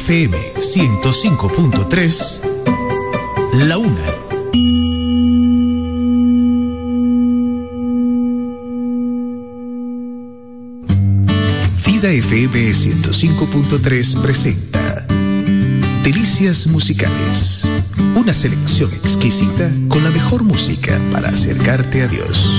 FM 105.3, La Una. Vida FM 105.3 presenta Delicias Musicales, una selección exquisita con la mejor música para acercarte a Dios.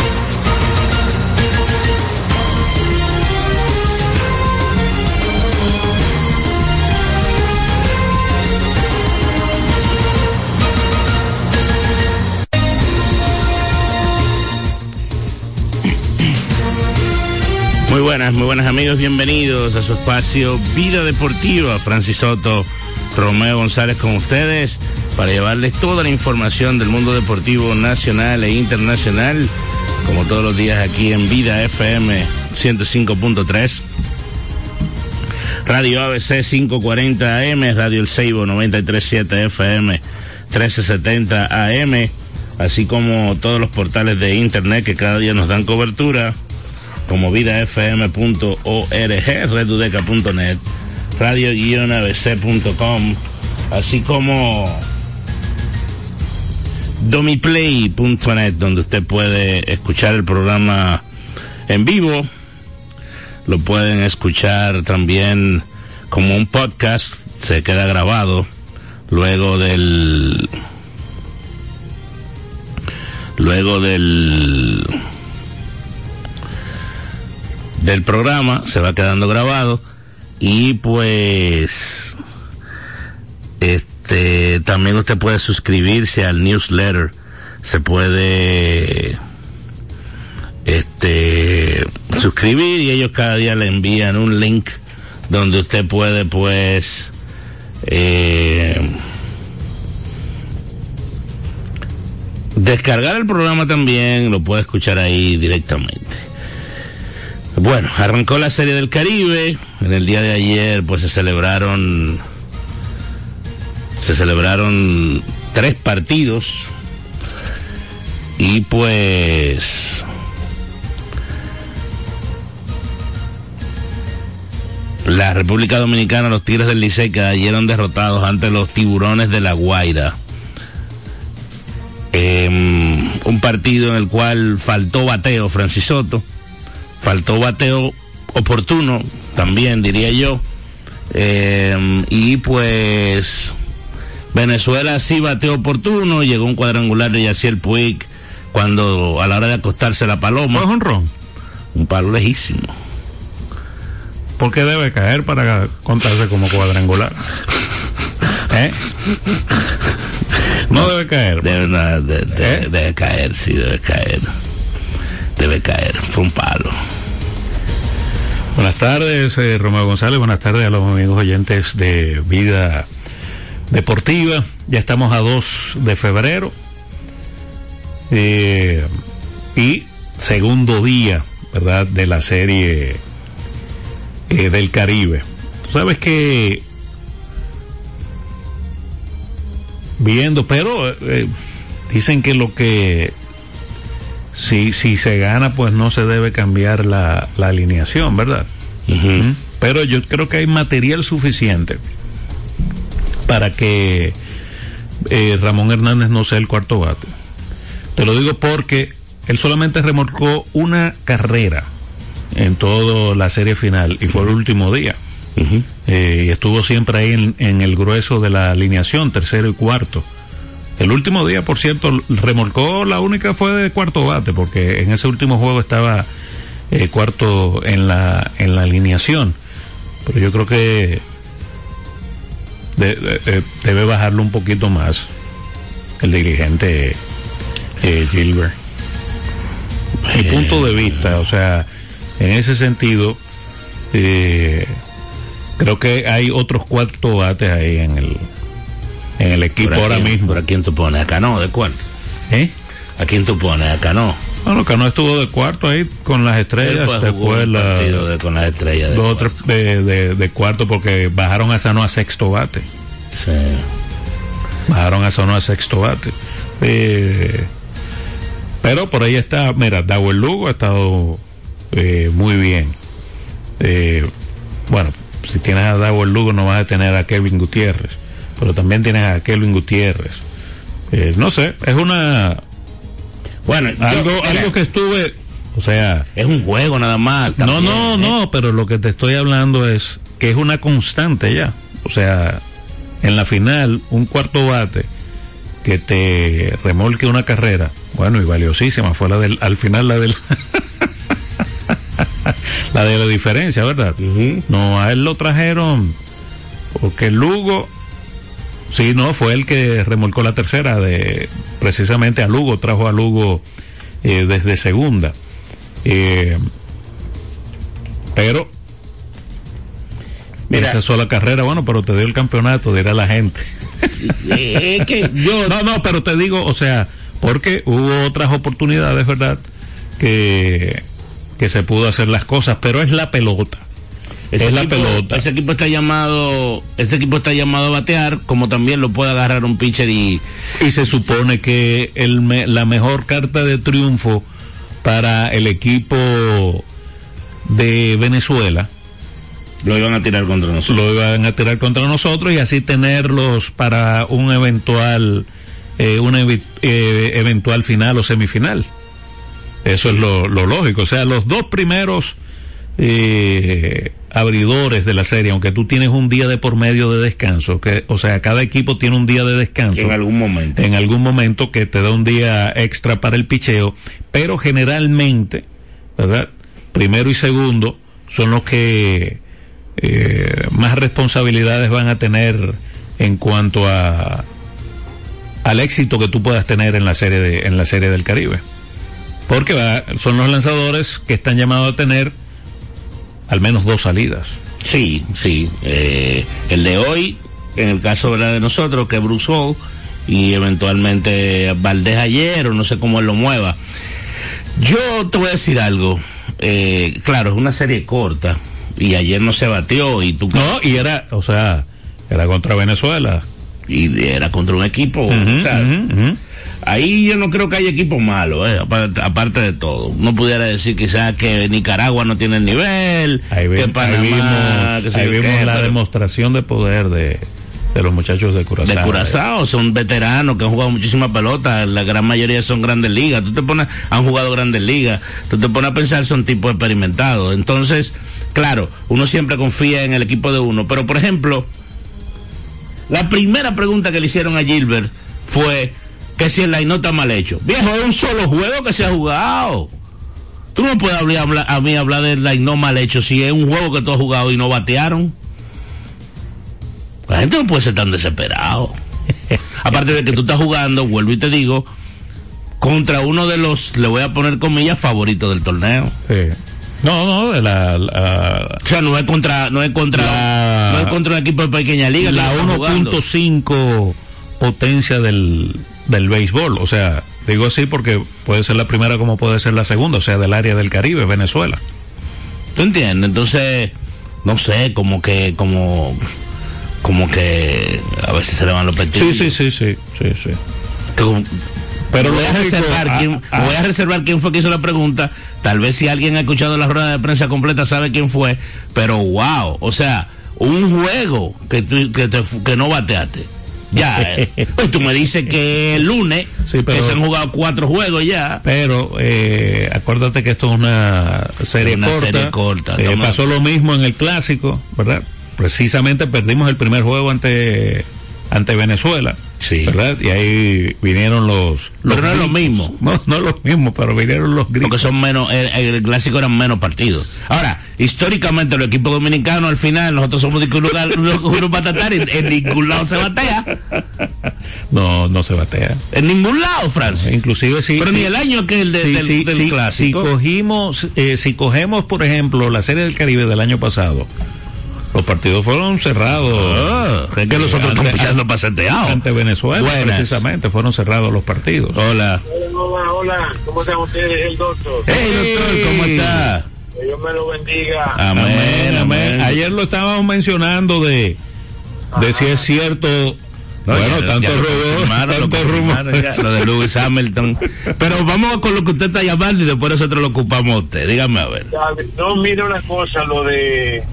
Buenas, muy buenas amigos, bienvenidos a su espacio Vida Deportiva. Francis Soto, Romeo González con ustedes para llevarles toda la información del mundo deportivo nacional e internacional, como todos los días aquí en Vida FM 105.3. Radio ABC 540 AM, Radio El Seibo 937 FM 1370 AM, así como todos los portales de internet que cada día nos dan cobertura como vidafm.org, redudeca.net, radio-abc.com, así como domiplay.net, donde usted puede escuchar el programa en vivo. Lo pueden escuchar también como un podcast, se queda grabado luego del luego del del programa, se va quedando grabado y pues este también usted puede suscribirse al newsletter, se puede este suscribir y ellos cada día le envían un link donde usted puede pues eh, descargar el programa también, lo puede escuchar ahí directamente. Bueno, arrancó la Serie del Caribe. En el día de ayer, pues se celebraron. Se celebraron tres partidos. Y pues. La República Dominicana, los Tigres del Licey cayeron derrotados ante los Tiburones de la Guaira. Eh, un partido en el cual faltó bateo Francis Soto faltó bateo oportuno, también diría yo. Eh, y pues Venezuela sí bateó oportuno, llegó un cuadrangular de Yaciel Puig cuando a la hora de acostarse la paloma. ¿Fue un ron? Un palo lejísimo. ¿Por qué debe caer para contarse como cuadrangular? ¿Eh? No debe caer. Debe, no, de, de, ¿Eh? debe caer, sí, debe caer debe caer. Fue un palo. Buenas tardes, eh, Romeo González. Buenas tardes a los amigos oyentes de Vida Deportiva. Ya estamos a 2 de febrero. Eh, y segundo día, ¿verdad?, de la serie eh, del Caribe. Tú sabes que viendo, pero eh, dicen que lo que si, si se gana, pues no se debe cambiar la, la alineación, ¿verdad? Pero yo creo que hay material suficiente para que eh, Ramón Hernández no sea el cuarto bate. Te lo digo porque él solamente remolcó una carrera en toda la serie final y fue el último día. eh, y estuvo siempre ahí en, en, el grueso de la alineación, tercero y cuarto. El último día, por cierto, remolcó la única fue de cuarto bate, porque en ese último juego estaba eh, cuarto en la, en la alineación. Pero yo creo que de, de, debe bajarlo un poquito más el dirigente eh, Gilbert. Mi punto de vista, o sea, en ese sentido, eh, creo que hay otros cuarto bates ahí en el, en el equipo ahora mismo. ¿Por a quién tú pones? ¿A Cano de cuarto? ¿Eh? ¿A quién tú pones? ¿A Cano? Bueno, Cano estuvo de cuarto ahí con las estrellas, después la, de, con las estrellas. De dos otros de, de, de, cuarto porque bajaron a Sano a sexto bate. Sí. Bajaron a Sano a sexto bate. Eh, pero por ahí está, mira, Dawel Lugo ha estado eh, muy bien. Eh, bueno, si tienes a Dawel Lugo no vas a tener a Kevin Gutiérrez pero también tienes a Kelvin Gutiérrez. Eh, no sé, es una. Bueno, algo, yo, algo que estuve. O sea. Es un juego nada más. También, no, no, ¿eh? no, pero lo que te estoy hablando es que es una constante ya. O sea, en la final, un cuarto bate que te remolque una carrera. Bueno, y valiosísima fue la del. Al final, la del. la de la diferencia, ¿verdad? Uh -huh. No, a él lo trajeron porque Lugo Sí, no, fue el que remolcó la tercera de precisamente a Lugo, trajo a Lugo eh, desde segunda. Eh, Pero Mira. esa sola carrera, bueno, pero te dio el campeonato, dirá la gente. Es que yo No, no, pero te digo, o sea, porque hubo otras oportunidades, ¿verdad? Que, que se pudo hacer las cosas, pero es la pelota. Ese es la equipo- pelota. Ese equipo está llamado, ese equipo está llamado a batear, como también lo puede agarrar un pitcher y Y se supone que el me- la mejor carta de triunfo para el equipo de Venezuela lo iban a tirar contra nosotros. lo iban a tirar contra nosotros y así tenerlos para un eventual eh, una eh, eventual final o semifinal. Eso es lo, lo lógico. O sea, los dos primeros eh, abridores de la serie, aunque tú tienes un día de por medio de descanso, que, o sea, cada equipo tiene un día de descanso En algún momento. en algún momento que te da un día extra para el picheo, pero generalmente, ¿verdad? Primero y segundo son los que eh, más responsabilidades van a tener en cuanto a al éxito que tú puedas tener en la serie de, en la serie del Caribe. Porque va- son los lanzadores que están llamados a tener al menos dos salidas. Sí, sí. Eh, el de hoy, en el caso ¿verdad? de nosotros, que Bruce Hall, y eventualmente Valdés ayer, o no sé cómo él lo mueva. Yo te voy a decir algo. Eh, claro, es una serie corta, y ayer no se batió, y tú No, y era, o sea, era contra Venezuela. y era contra un equipo. Ujú. Ahí yo no creo que haya equipo malo, eh, aparte, aparte de todo. No pudiera decir quizás que Nicaragua no tiene el nivel, Ahí, vi- que ahí vimos, que ahí vimos la pero- demostración de poder de, de los muchachos de Curazao. de Curazao, son veteranos que han jugado muchísima pelota, la gran mayoría son grandes ligas, tú te pones, han jugado grandes ligas, tú te pones a pensar, son tipos experimentados. Entonces, claro, uno siempre confía en el equipo de uno, pero por ejemplo, la primera pregunta que le hicieron a Gilbert fue que si el line no está mal hecho. Viejo, es un solo juego que se ha jugado. Tú no puedes hablar, a mí hablar del line no mal hecho si es un juego que tú has jugado y no batearon. La gente no puede ser tan desesperado. Aparte de que tú estás jugando, vuelvo y te digo, contra uno de los, le voy a poner comillas, favoritos del torneo. Sí. No, no, la, la, O sea, no es contra, no es contra, La- no es contra un equipo de pequeña liga. la que está jugando. 1.5 potencia del, del béisbol. O sea, digo así porque puede ser la primera como puede ser la segunda, o sea, del área del Caribe, Venezuela. ¿Tú entiendes? Entonces, no sé, como que, como, como que a veces se le van los Sí, petillos. sí, sí, sí, sí, sí. Como- Pero voy, a reservar ah, quién, ah. voy a reservar quién fue que hizo la pregunta. Tal vez si alguien ha escuchado la rueda de prensa completa sabe quién fue. Pero wow, o sea, un juego que, tú- que, te- que no bateaste. Ya, pues tú me dices que el lunes Sí, pero- que se han jugado cuatro juegos ya. Pero eh, acuérdate que esto es una serie Una corta. serie corta, Eh, pasó lo mismo en el clásico, ¿verdad? Precisamente perdimos el primer juego ante ante Venezuela, Sí. ¿verdad? Y ahí vinieron los, los Pero no es lo mismo. No, no es lo mismo, pero vinieron los gritos. Porque son menos, el, el clásico eran menos partidos. Ahora, históricamente los equipos dominicanos al final, nosotros somos de un lugar, unos, en, en ningún lado se batea. No, no se batea. En ningún lado, Francis. Inclusive si Pero ni el año que el de- del, del si- clásico. Si cogimos, eh, si cogemos, por ejemplo, la serie del Caribe del año pasado, los partidos fueron cerrados. Ah, es que los otros están Ante- pichando para seteado. Ante Venezuela, Buenas. precisamente, fueron cerrados los partidos. Hola. Hola, hola, ¿cómo están ustedes, el doctor? Hey, doctor, ¿cómo está? Que Dios me lo bendiga. Amén, Amén. Ayer lo estábamos mencionando de, de si es cierto. No, bueno, ya- tanto rumor, tanto rumor. Lo de Lewis Hamilton. Pero vamos con lo que usted está llamando y después nosotros lo ocupamos a usted. Dígame a ver. No, mire una cosa, lo de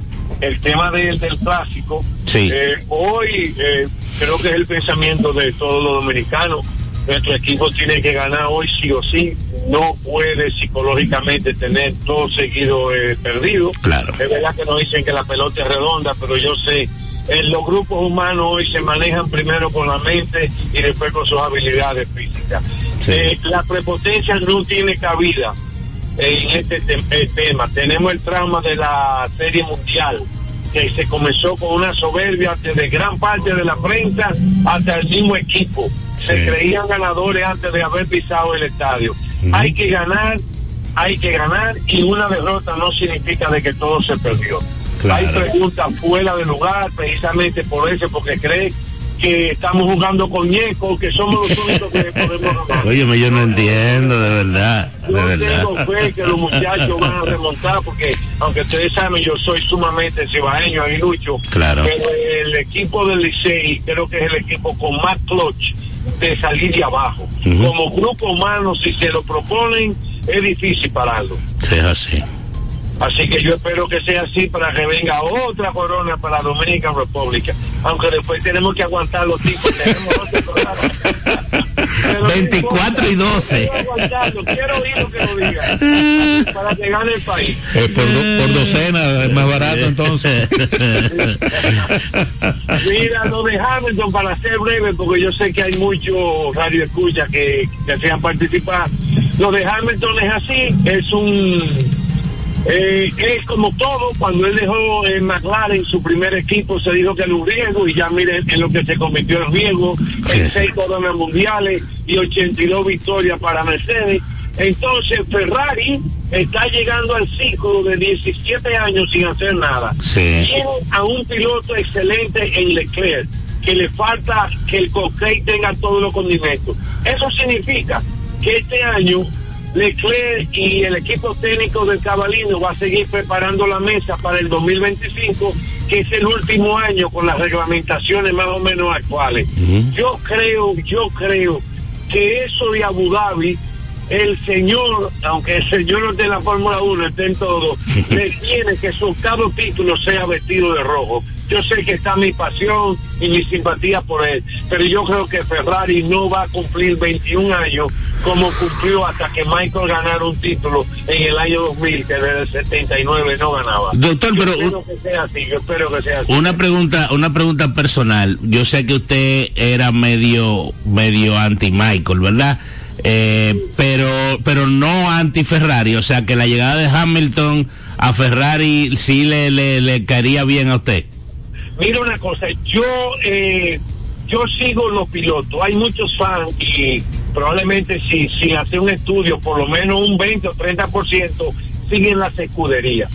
el tema del, del clásico. Sí. Eh, hoy eh, creo que es el pensamiento de todos los dominicanos. Nuestro equipo tiene que ganar hoy sí o sí. No puede psicológicamente tener todo seguido eh, perdido. Claro. Es verdad que nos dicen que la pelota es redonda, pero yo sé, en los grupos humanos hoy se manejan primero con la mente y después con sus habilidades físicas. Sí. Eh, la prepotencia no tiene cabida en este te- eh, tema. Tenemos el trauma de la Serie Mundial, que se comenzó con una soberbia desde gran parte de la prensa hasta el mismo equipo. Se creían ganadores antes de haber pisado el estadio. Hay que ganar hay que ganar y una derrota no significa de que todo se perdió. Claro. Hay preguntas fuera de lugar precisamente por eso, porque cree que estamos jugando con Ñeco, que somos los únicos que podemos ganar. Óyeme, yo no entiendo, de verdad, de Yo verdad. tengo fe que los muchachos van a remontar porque, aunque ustedes saben, yo soy sumamente cibaeño, aguilucho. Claro. Pero el equipo del Licey creo que es el equipo con más clutch de salir de abajo. Como grupo humano, si se lo proponen, es difícil pararlo. Sí, así. Así que yo espero que sea así para que venga otra corona para Dominican República. Aunque después tenemos que aguantar los tipos. Tenemos otro programa. Pero no 24 y importa, 12. quiero Quiero oír lo que lo diga. Para que gane el país. Eh, por, do- por docena es más barato entonces. Mira, lo de Hamilton, para ser breve, porque yo sé que hay muchos radio escucha que desean participar. Lo de Hamilton es así, es un. Eh, es como todo, cuando él dejó en McLaren su primer equipo, se dijo que era un riesgo, y ya miren en lo que se convirtió en riesgo: en seis coronas mundiales y 82 victorias para Mercedes. Entonces, Ferrari está llegando al ciclo de 17 años sin hacer nada Sí. tiene a un piloto excelente en Leclerc, que le falta que el cocktail tenga todos los condimentos. Eso significa que este año Leclerc y el equipo técnico del Cabalino va a seguir preparando la mesa para el 2025, que es el último año con las reglamentaciones más o menos actuales. Yo creo, yo creo que eso de Abu Dhabi el señor, aunque el señor de la Fórmula 1 esté en todo, le tiene que su octavo título sea vestido de rojo. Yo sé que está mi pasión y mi simpatía por él, pero yo creo que Ferrari no va a cumplir 21 años como cumplió hasta que Michael ganara un título en el año 2000, que desde el 79 no ganaba. Doctor, Yo pero espero que sea así, yo espero que sea así. una pregunta, una pregunta personal. Yo sé que usted era medio, medio anti Michael, ¿verdad? Eh, pero, pero no anti Ferrari, o sea que la llegada de Hamilton a Ferrari sí le, le, le caería bien a usted. Mira una cosa, yo eh, yo sigo los pilotos, hay muchos fans y probablemente si sin hacer un estudio, por lo menos un 20 o 30% siguen las escuderías,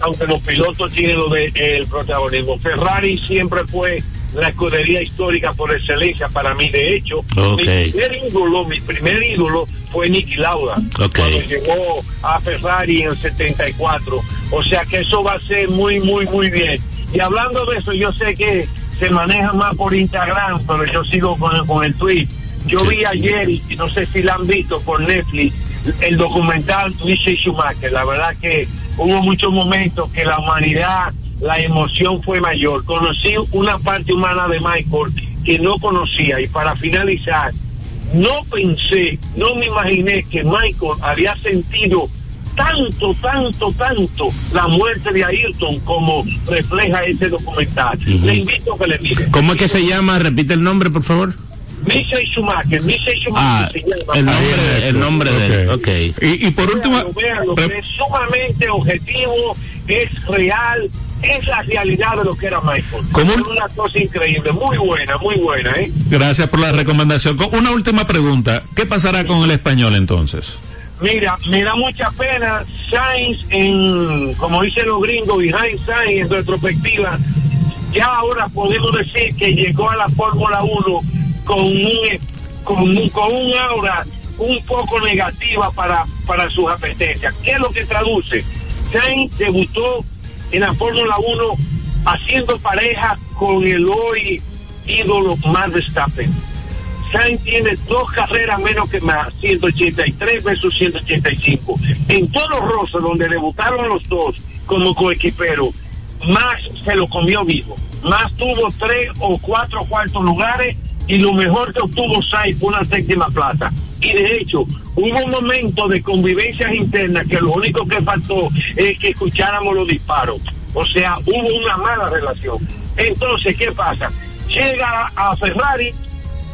aunque los pilotos tienen lo de, el protagonismo. Ferrari siempre fue la escudería histórica por excelencia para mí, de hecho, mi primer ídolo, mi primer ídolo fue Nicky Lauda, Ok. cuando llegó a Ferrari en el 74, o sea que eso va a ser muy, muy, muy bien. Y hablando de eso, yo sé que se maneja más por Instagram, pero yo sigo con, con el tweet. Yo vi ayer, y no sé si la han visto por Netflix, el documental Michel Schumacher. La verdad que hubo muchos momentos que la humanidad, la emoción fue mayor. Conocí una parte humana de Michael que no conocía. Y para finalizar, no pensé, no me imaginé que Michael había sentido tanto, tanto, tanto la muerte de Ayrton como refleja ese documental. Le invito a que le mire. ¿Cómo es que se llama? Repite el nombre, por favor. Michel Schumacher, Michel Ah, Schumacher se llama. el nombre, el nombre de él. Ok. Y, y por último, Véanlo, véanlo, es sumamente objetivo, es real, es la realidad de lo que era Michael. ¿Cómo? Es una cosa increíble, muy buena, muy buena, ¿eh? gracias por la recomendación. Con- Una última pregunta. ¿Qué pasará con el español entonces? Mira, me da mucha pena Sainz en, como dicen los gringos, behind Sainz en retrospectiva, ya ahora podemos decir que llegó a la Fórmula 1 con un, con un, aura un poco negativa para, para sus apetencias. ¿Qué es lo que traduce? Sainz debutó en la Fórmula 1 haciendo pareja con el hoy ídolo Max Verstappen. Sainz tiene dos carreras menos que más, 183 versus 185. En Toro Rosso, donde debutaron los dos como coequiperos, más se lo comió vivo. Más tuvo tres o cuatro cuartos lugares y lo mejor que obtuvo Sainz fue una séptima plaza. Y de hecho, hubo un momento de convivencias internas que lo único que faltó es que escucháramos los disparos. O sea, hubo una mala relación. Entonces, ¿qué pasa? Llega a Ferrari,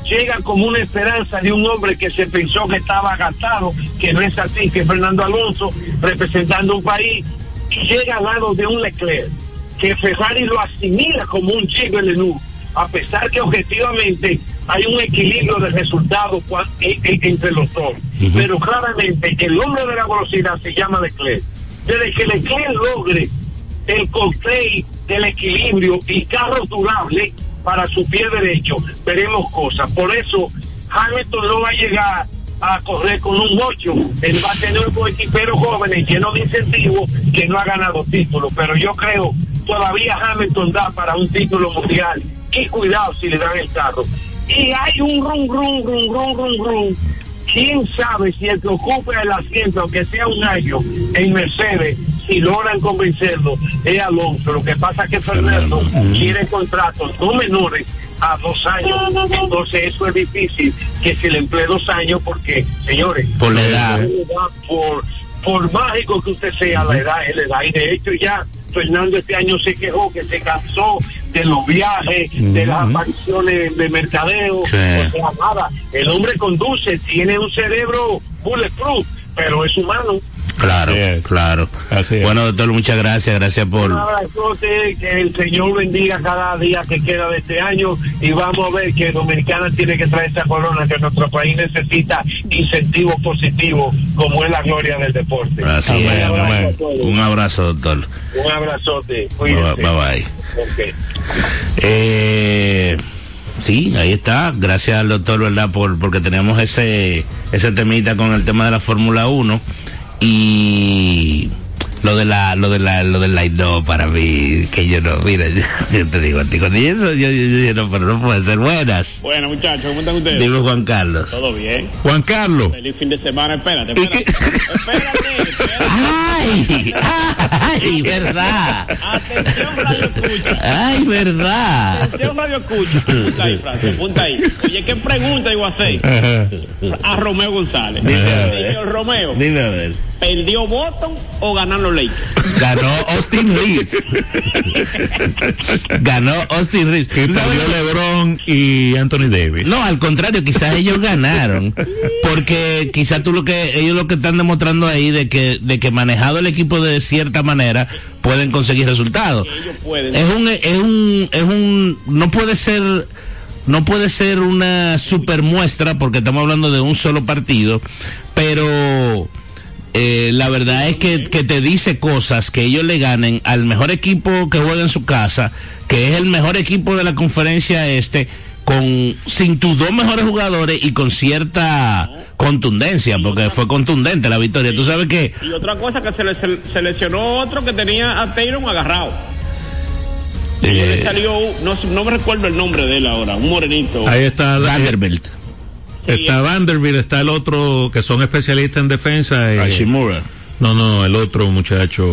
llega como una esperanza de un hombre que se pensó que estaba gastado, que no es así, que es Fernando Alonso, representando un país, y llega al lado de un Leclerc, que Ferrari lo asimila como un chico en Lenú, a pesar que objetivamente hay un equilibrio de resultados en- en- entre los dos. Pero claramente el hombre de la velocidad se llama Leclerc. Desde que Leclerc logre el cóctel del equilibrio y carro durable para su pie derecho, veremos cosas. Por eso Hamilton no va a llegar a correr con un 8. Él va a tener un equipero jóvenes lleno de incentivos que no ha ganado título. Pero yo creo todavía Hamilton da para un título mundial. Y cuidado si le dan el carro. Y hay un rum, rum, rum, rum, rum, rum. ¿Quién sabe si el que ocupe el asiento, aunque sea un año, en Mercedes, si logran convencerlo, es Alonso? Lo que pasa es que Fernando quiere contratos no menores a dos años. Entonces eso es difícil que se le emplee dos años porque, señores, Por la edad. por, por mágico que usted sea, la edad es la edad. Y de hecho ya Fernando este año se quejó que se cansó de los viajes, de las apariciones de mercadeo. Sí. O sea, nada, el hombre conduce, tiene un cerebro bulletproof, pero es humano. Claro, Así es. claro. Así es. Bueno, doctor, muchas gracias, gracias Un por... abrazote, que el Señor bendiga cada día que queda de este año y vamos a ver que Dominicana tiene que traer esa corona que nuestro país necesita incentivos positivos como es la gloria del deporte. Así Un es, abrazo amén. a todos. Un abrazo, doctor. Un abrazote. Bye Cuídense. bye. bye. Eh, sí, ahí está. Gracias al doctor, ¿verdad? Por, porque tenemos ese, ese temita con el tema de la Fórmula 1 y lo de la, lo de la, lo del light no para mí, que yo no, mira, yo te digo a ti, con eso yo, yo, no, pero no puede ser buenas. Bueno, muchachos, ¿cómo están ustedes? Dime Juan Carlos. Todo bien. Juan Carlos. Feliz fin de semana. Espérate, ¿Y espérate. Espérate, espérate. ¡Ay! ¡Ay, verdad! Atención, Radio Escucha. ¡Ay, verdad! Atención, Radio Escucha. Apunta ahí, Francis, apunta ahí. Oye, ¿qué pregunta iba a hacer? A Romeo González. Señor Romeo, Dime a ver. ¿Perdió Boston o ganaron los Lakers? Ganó Austin Reeves. Ganó Austin Reeves. Y ¿Sabes salió LeBron y Anthony Davis. No, al contrario, quizás ellos ganaron, porque quizás tú lo que ellos lo que están demostrando ahí de que de que manejado el equipo de cierta manera pueden conseguir resultados. Ellos pueden. Es un es un es un no puede ser no puede ser una super muestra porque estamos hablando de un solo partido, pero eh, la verdad es que, que te dice cosas que ellos le ganen al mejor equipo que juega en su casa, que es el mejor equipo de la conferencia este, con sin tus dos mejores jugadores y con cierta contundencia, porque fue contundente la victoria. Tú sabes que Y otra cosa que se le se- seleccionó otro que tenía a Taylor agarrado. Y le eh, salió, no, no me recuerdo el nombre de él ahora, un morenito. Ahí está, Vanderbilt, está Vanderbilt, está el otro que son especialistas en defensa. eh, Hashimura no, no, el otro muchacho.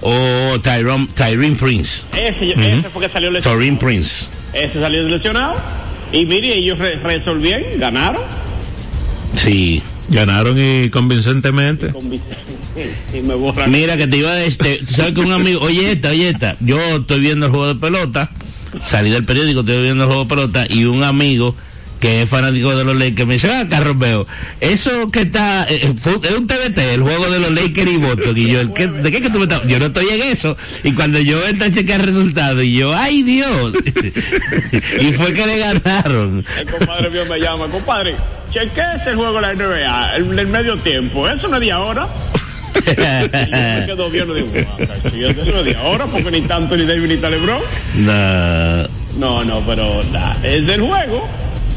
o Tyrone, Tyrene Prince, Ese, ese fue que salió lesionado. Tyrene Prince. Ese salió lesionado. Y mire, ellos re- resolvieron, ganaron. Sí. Ganaron y convincentemente. Con Vicente. Y me borran. Mira que te iba a este, tú sabes que un amigo, oye esta, oye esta, yo estoy viendo el juego de pelota, salí del periódico, estoy viendo el juego de pelota y un amigo que es fanático de los Lakers me dice, ah, Carlos Veo, eso que está, eh, fue- es un TBT, el juego de los Lakers y Boston, y yo, ¿el qué- ¿de qué que tú me estás? Yo no estoy en eso, y cuando yo entro a chequear el resultado, y yo, ay Dios, y fue que le ganaron. El compadre mío me llama, compadre, chequeese el juego de la NBA, el del medio tiempo. Eso no es de ahora. Y yo me quedo digo, "Ah, no es de ahora, porque ni tanto ni David ni tal. No. No, no, pero nah, es del juego.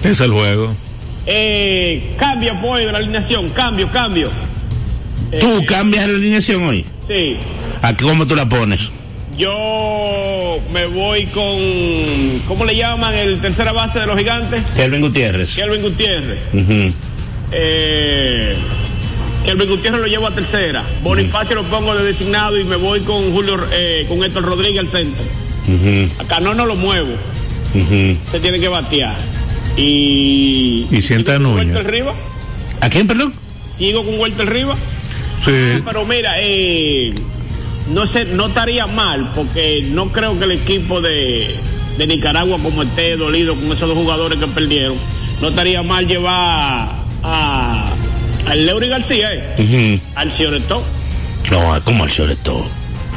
Es el juego. Eh, cambio, apoyo de la alineación, cambio, cambio. ¿Tú cambias la alineación hoy? Sí, ¿A qué- cómo tú la pones? yo me voy con, ¿cómo le llaman el tercera base de los gigantes? Kelvin Gutiérrez. Kelvin Gutiérrez. Ujú. Eh, Kelvin Gutiérrez lo llevo a tercera. Bonifacio lo pongo de designado y me voy con Julio, eh, con Héctor Rodríguez al centro. Ujú, Acá no, no lo muevo. Se tiene que batear. Y. Y sienta a Núñez. Rivas. ¿A quién, perdón? Sigo con Walter Rivas. Sí. Pero mira, eh, no sé, no estaría mal porque no creo que el equipo de, de Nicaragua como esté dolido con esos dos jugadores que perdieron, no estaría mal llevar a al Leury García, eh, Ujú. al Cioretó. No, como el sobre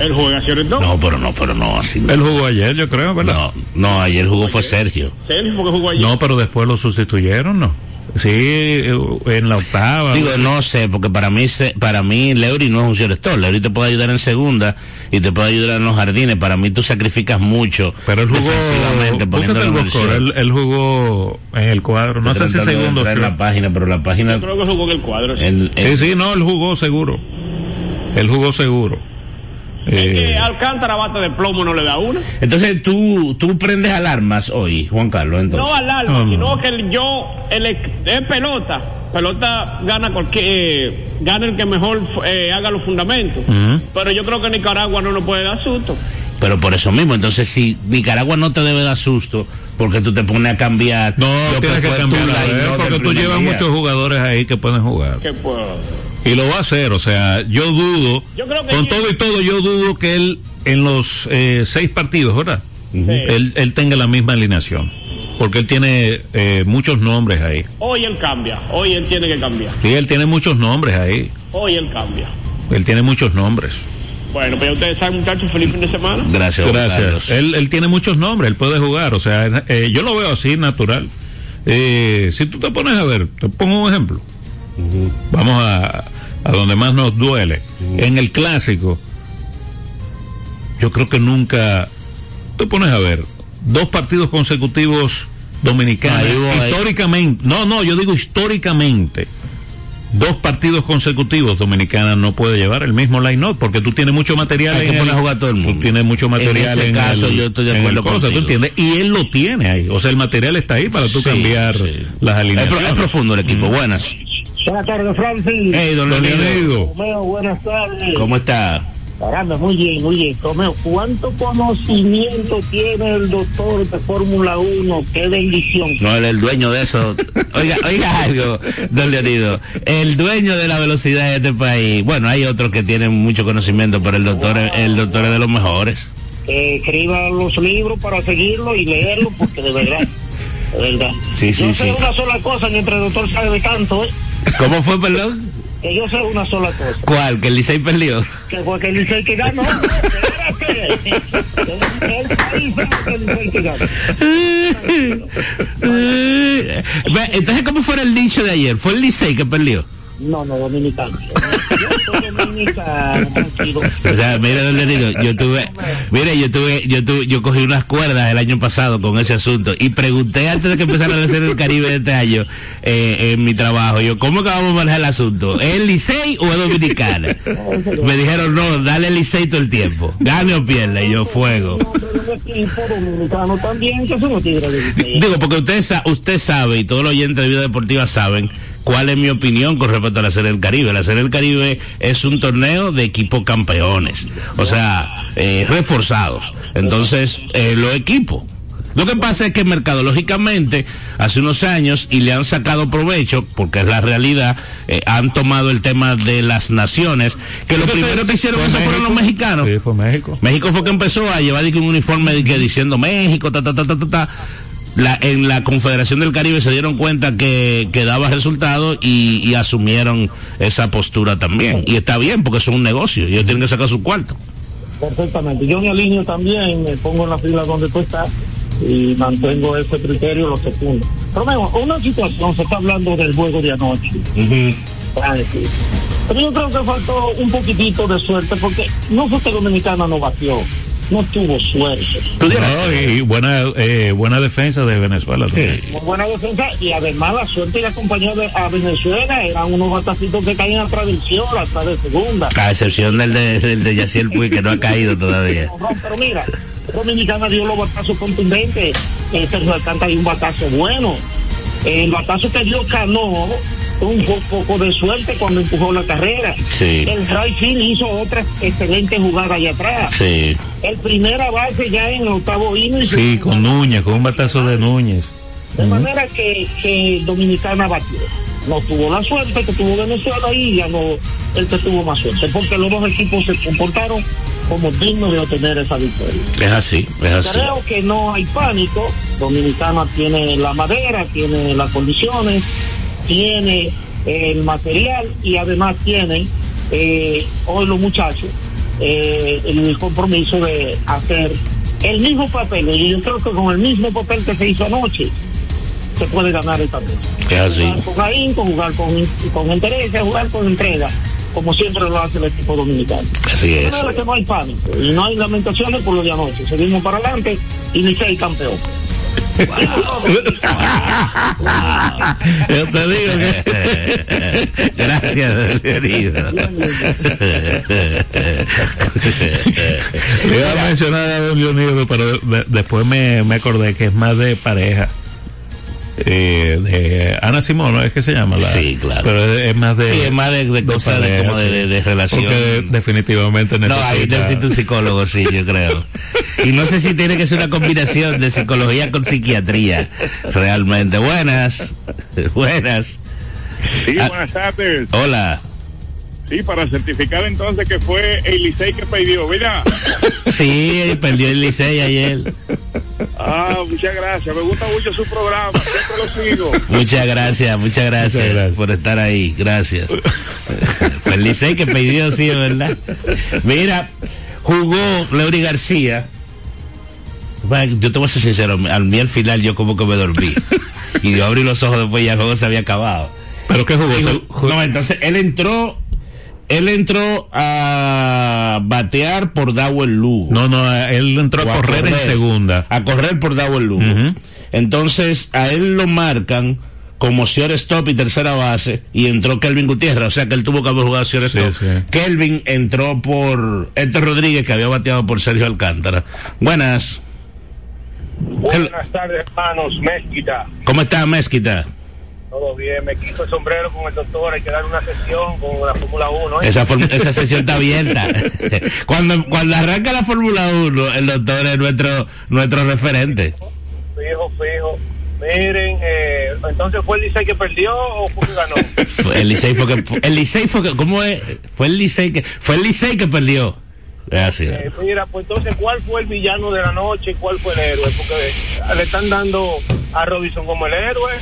Él juega, ¿cierto? No, pero no, pero no, así no. Él jugó ayer, yo creo, ¿verdad? No, no, ayer jugó fue Sergio. Sergio, porque jugó ayer. No, pero después lo sustituyeron, ¿no? Sí, eh, en la octava. Digo, no sé, porque para mí, se- para mí Leury no es un shortstop. Leury te puede ayudar en segunda y te puede ayudar en los jardines. Para mí tú sacrificas mucho pero él jugó. poniéndolo el short. él, él jugó en el cuadro. No sé si segundo. en la página, pero la página... Yo creo que jugó en el cuadro. sí. el- el- Sí, sí, no, él jugó seguro. Él jugó seguro. Es que Eh, Alcántara bate de plomo no le da una. Entonces tú, tú prendes alarmas hoy, Juan Carlos, entonces. No alarma, No, no. sino que el- yo, el, es pelota. Pelota gana cualquier, eh, gana el que mejor eh, haga los fundamentos. Pero yo creo que Nicaragua no nos puede dar susto. Pero por eso mismo, entonces si Nicaragua no te debe dar susto, porque tú te pones a cambiar. no, tienes que cambiar del porque tú llevas día. muchos jugadores ahí que pueden jugar. Que pues, Y lo va a hacer, o sea, yo dudo, Yo creo que con todo y todo, yo dudo que él en los eh, seis partidos, ¿verdad? Sí. Él, él tenga la misma alineación, porque él tiene eh, muchos nombres ahí. hoy él cambia, hoy él tiene que cambiar. Sí, él tiene muchos nombres ahí, Hoy él cambia. él tiene muchos nombres. Bueno, pues ya ustedes saben, muchachos, feliz fin de semana. Gracias, Gracias. Él, él tiene muchos nombres, él puede jugar, o sea, eh, yo lo veo así, natural. Eh, si tú te pones a ver, te pongo un ejemplo. Vamos a, a donde más nos duele. En el clásico, yo creo que nunca, te pones a ver, dos partidos consecutivos dominicanos, históricamente, no, no, yo digo históricamente. Dos partidos consecutivos Dominicana no puede llevar el mismo line-up porque tú tienes mucho material Hay en que poner a jugar todo el mundo. Tú tienes mucho En material ese en caso, el- yo estoy de acuerdo cosa, ¿tú entiendes? Y él lo tiene ahí. O sea, el material está ahí para tú Sí, cambiar sí. las Es, alineaciones. es profundo el equipo, buenas. Buenas tardes, Francis. Hey, don Don Leonido. Romeo, buenas tardes. ¿cómo está? Caramba, muy bien, muy bien. Romeo, ¿cuánto conocimiento tiene el doctor de Fórmula 1? Qué bendición. No, él es el dueño de eso. Oiga, oiga algo, don Leonido. El dueño de la velocidad de este país. Bueno, hay otros que tienen mucho conocimiento, pero el doctor, es- el doctor es de los mejores. Que escriba los libros para seguirlo y leerlo, porque de verdad, de verdad. Sí, sí, yo sé sí. una sola cosa mientras el doctor sabe de tanto, ¿eh? ¿Cómo fue, perdón? Que yo sé una sola cosa. ¿Cuál? ¿Que el Licey perdió? Que fue que el Licey que ganó. Entonces, ¿cómo fue el dicho de ayer? ¿Fue el Licey que perdió? No, no, dominicano. Yo soy dominicano, tranquilo. O sea, Leonido, yo tuve, mire, yo tuve, yo tuve, yo cogí unas cuerdas el año pasado con ese asunto y pregunté antes de que empezara a hacer el Caribe de este año eh, en mi trabajo, yo, ¿cómo que vamos a manejar el asunto? ¿Es Licey o es Dominicana? Me dijeron, no, dale Licey todo el tiempo, gane o pierda, y yo fuego. Digo, porque usted, sa- usted sabe y todos los oyentes de Vida Deportiva saben cuál es mi opinión con respecto a la Serie del Caribe. La Serie del Caribe es un torneo de equipos campeones, o sea, eh, reforzados. Entonces, eh, los equipos. Lo que pasa es que mercadológicamente, hace unos años, y le han sacado provecho, porque es la realidad, eh, han tomado el tema de las naciones, que lo primero que hicieron Fue eso fueron los mexicanos. Sí, fue México. México fue que empezó a llevar un uniforme diciendo México, ta, ta, ta, ta, ta, ta. La, en la Confederación del Caribe se dieron cuenta que, que daba resultados y, y asumieron esa postura también. Y está bien porque es un negocio y ellos tienen que sacar su cuarto. Perfectamente. Yo me alineo también, me pongo en la fila donde tú estás y mantengo ese criterio, lo segundo. Romeo, una situación, se está hablando del juego de anoche. Francis. Pero yo creo que faltó un poquitito de suerte porque no fue que Dominicana no batió, no tuvo suerte. ¿Tú dirás? No, y buena, eh, buena defensa de Venezuela también. Muy buena defensa y además la suerte que acompañó de- a Venezuela eran unos batacitos que caían del cielo, atrás de segunda. A excepción del de, del de Yaciel Puig que no ha caído todavía. No, pero mira, Dominicana dio los batazos contundentes. Eh, Sergio Alcántara dio un batazo bueno. El batazo que dio Cano un po- poco de suerte cuando empujó la carrera. Sí. El Rayfield hizo otra excelente jugada allá atrás. Sí. El primera base ya en el octavo inning. Sí, con Núñez, con un batazo de Núñez. De manera que, que Dominicana batió. No tuvo la suerte que tuvo Venezuela y ganó el que tuvo más suerte. Porque los dos equipos se comportaron como dignos de obtener esa victoria. Es así, es así. Creo que no hay pánico. Dominicana tiene la madera, tiene las condiciones, tiene el material y además tienen eh, hoy los muchachos eh, el compromiso de hacer el mismo papel. Y yo creo que con el mismo papel que se hizo anoche, se puede ganar esta vez. Es así. Jugar con ahínco, jugar con, con interés, jugar con entrega, como siempre lo hace el equipo dominicano. Así es. Que no hay pánico y no hay lamentaciones por lo de anoche. Seguimos para adelante y Licey campeón. Yo te digo que. Gracias, querido. Le iba a mencionar a Don Leonido, pero de- después me, me acordé que es más de pareja. Eh, de Ana Simón, ¿no? Es que se llama la. Sí, claro. Pero es, es más de. Sí, es más de, de cosas de, como de, sí. de- de relación. Porque definitivamente No, ahí necesita. necesita un psicólogo, sí, yo creo. Y no sé si tiene que ser una combinación de psicología con psiquiatría. Realmente. Buenas. Buenas. Sí, Ah. buenas tardes. Hola. Sí, para certificar entonces que fue el Licey que perdió, ¿verdad? Sí, perdió el Licey ayer. Ah, muchas gracias. Me gusta mucho su programa. Siempre lo sigo. Muchas gracias, muchas gracias, Muchas gracias. por estar ahí. Gracias. Fue el Licey que perdió, sí, es verdad. Mira, jugó Leury García. Yo te voy a ser sincero, al mí al final yo como que me dormí. Y yo abrí los ojos después y ya el juego se había acabado. ¿Pero qué jugó? No, entonces él entró, él entró a batear por Dawel Lugo. No, no, él entró a correr, en segunda. A correr por Dawel Lugo. Entonces, a él lo marcan como shortstop y tercera base y entró Kelvin Gutiérrez, o sea que él tuvo que haber jugado shortstop. Sí, sí. Kelvin entró por Héctor Rodríguez que había bateado por Sergio Alcántara. Buenas. Buenas tardes, hermanos. Mezquita. ¿Cómo está Mezquita? Todo bien. Me quito el sombrero con el doctor. Hay que dar una sesión con la Fórmula 1. ¿eh? Esa, sesión está abierta. cuando, cuando arranca la Fórmula 1, el doctor es nuestro, nuestro referente. Fijo, fijo. Miren, eh, entonces fue el Licey que perdió o fue que ganó. El Licey fue que, el Licey fue que, ¿cómo es? Fue el Licey que, fue el Licey que perdió. Así. Eh, mira, pues entonces, ¿cuál fue el villano de la noche y cuál fue el héroe? Porque le están dando a Robinson como el héroe.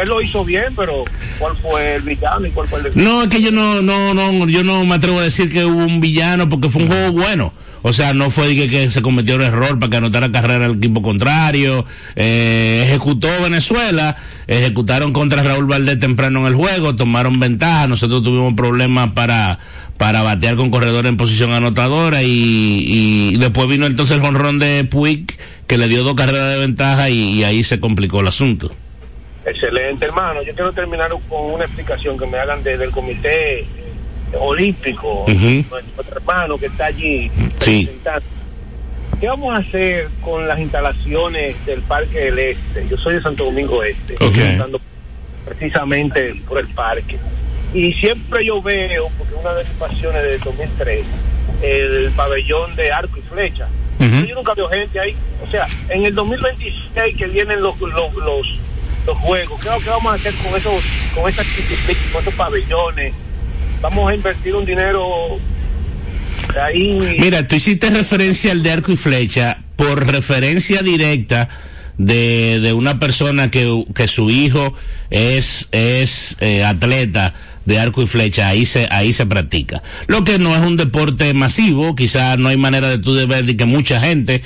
Él lo hizo bien, pero ¿cuál fue el villano y cuál fue el No, es que yo no, no, no, yo no me atrevo a decir que hubo un villano porque fue un juego bueno. O sea, no fue que, que se cometió un error para que anotara carrera al equipo contrario. Eh, ejecutó Venezuela, ejecutaron contra Raúl Valdés temprano en el juego, tomaron ventaja. Nosotros tuvimos problemas para, para batear con corredores en posición anotadora y, y después vino entonces el jonrón de Puig que le dio dos carreras de ventaja y, y ahí se complicó el asunto. Excelente, hermano. Yo quiero terminar con una explicación que me hagan desde el Comité eh, Olímpico, nuestro hermano que está allí. Sí. ¿Qué vamos a hacer con las instalaciones del Parque del Este? Yo soy de Santo Domingo Este, Ok. preguntando precisamente por el parque. Y siempre yo veo, porque una de mis pasiones de 2003, el pabellón de arco y flecha. Yo nunca veo gente ahí. O sea, en el 2026 que vienen los, los, los, juegos, ¿qué, qué vamos a hacer con esos, con esas con esos pabellones? Vamos a invertir un dinero ahí. Mira, tú hiciste referencia al de arco y flecha por referencia directa de, de una persona que, que su hijo es, es eh, atleta de arco y flecha, ahí se, ahí se practica. Lo que no es un deporte masivo, quizás no hay manera de tú de ver de que mucha gente,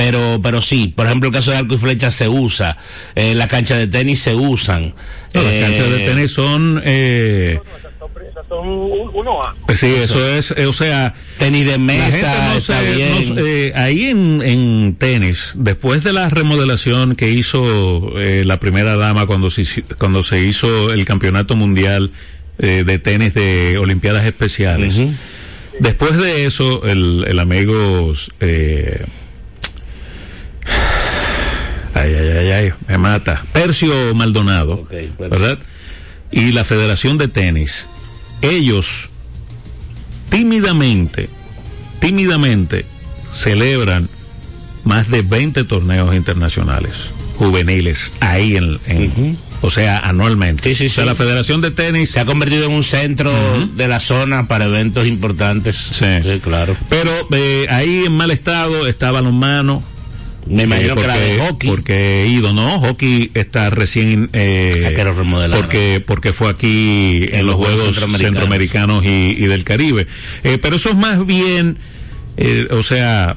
pero, pero sí, por ejemplo el caso de arco y flecha se usa, eh, las canchas de tenis se usan. No, las eh, canchas de tenis son. Eh, Esas son, esas son un- uno A. sí, eso es, eh, o sea. tenis de La mesa, gente no está se- bien. no eh, ahí en, en tenis, después de la remodelación que hizo eh, la primera dama cuando se, cuando se hizo el campeonato mundial eh, de tenis de Olimpiadas Especiales, después de eso, el, el amigo... Eh, ay, ay, ay, ay, me mata. Percio Maldonado, Percio. ¿verdad? Y la Federación de Tenis, ellos tímidamente, tímidamente celebran más de 20 torneos internacionales juveniles ahí en, en- o sea, anualmente. Sí, sí, O sea, sí. la Federación de Tenis se ha convertido en un centro de la zona para eventos importantes. Sí. claro. Pero eh, ahí en mal estado está balonmano, Me imagino que la de porque, hockey. porque ido, no, hockey está recién eh, que porque porque fue aquí en, los Juegos Centroamericanos, y, y del Caribe. Eh, pero eso es más bien, eh, o sea,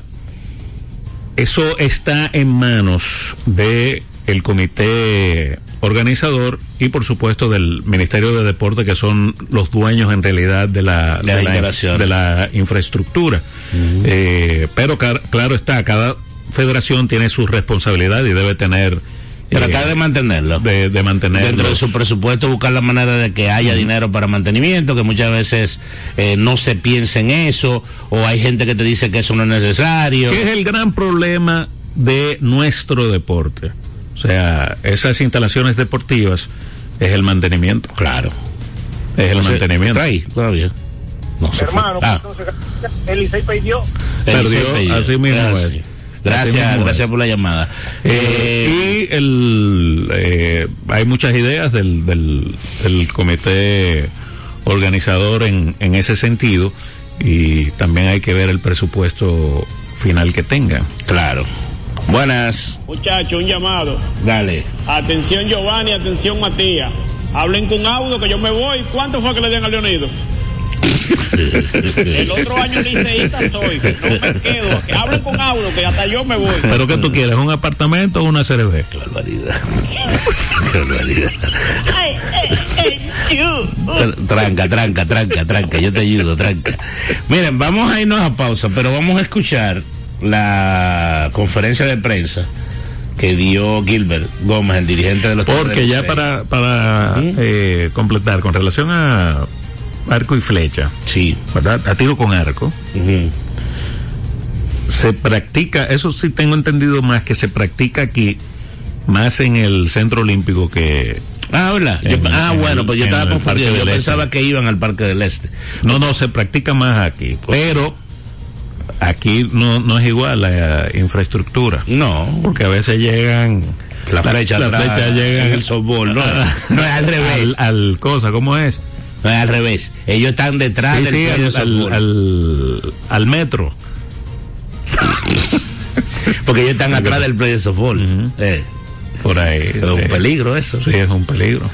eso está en manos de el comité organizador y por supuesto del Ministerio de Deporte que son los dueños en realidad de la, De de la, instalación. de la infraestructura. Eh, pero claro está, cada federación tiene su responsabilidad y debe tener Tratar de mantenerlo. de, de mantenerlo. Dentro de su presupuesto buscar la manera de que haya dinero para mantenimiento, que muchas veces eh, no se piense en eso, o hay gente que te dice que eso no es necesario. ¿Qué es el gran problema de nuestro deporte? O sea, esas instalaciones deportivas es el mantenimiento. Claro. Es el No mantenimiento. está ahí todavía. No. Hermano, Ah, entonces, el perdió. Perdió, así mismo Gracias. es. Gracias, gracias por la llamada. Eh, y el, eh, hay muchas ideas del, del, del comité organizador en, en ese sentido y también hay que ver el presupuesto final que tengan. Claro. Buenas, Muchachos, un llamado. dale. Atención Giovanni, atención Matías. Hablen con Audo que yo me voy. ¿Cuánto fue que le den a Leonido? El otro año liceísta soy. No me quedo. Que hablen con Audo que hasta yo me voy. ¿Pero qué tú quieres? ¿Un apartamento o una CRB? Qué barbaridad. Qué barbaridad. Tr- Tranca, tranca, tranca, tranca. Yo te ayudo, tranca. Miren, vamos a irnos a pausa, pero vamos a escuchar la conferencia de prensa que dio Gilbert Gómez, el dirigente de los Porque ya para, para eh, completar, con relación a arco y flecha, Sí. ¿verdad? A tiro con arco, se practica, eso sí tengo entendido más, que se practica aquí, más en el centro olímpico que... Ah. Yo- ah, en bueno, pues yo estaba confundido. Yo del pensaba Este. que iban al Parque del Este. No, no, se practica más aquí, pero aquí no, no es igual la infraestructura. No, Porque a veces llegan... la flecha la flecha llega en el softball, no, no es al revés. Al, al cosa, ¿cómo es? No es al revés. Ellos están detrás Sí, del sí, al, al, softball. al- al metro. Porque ellos están atrás del play de softball. Eh, Por ahí. es un peligro eso. Sí, es un peligro.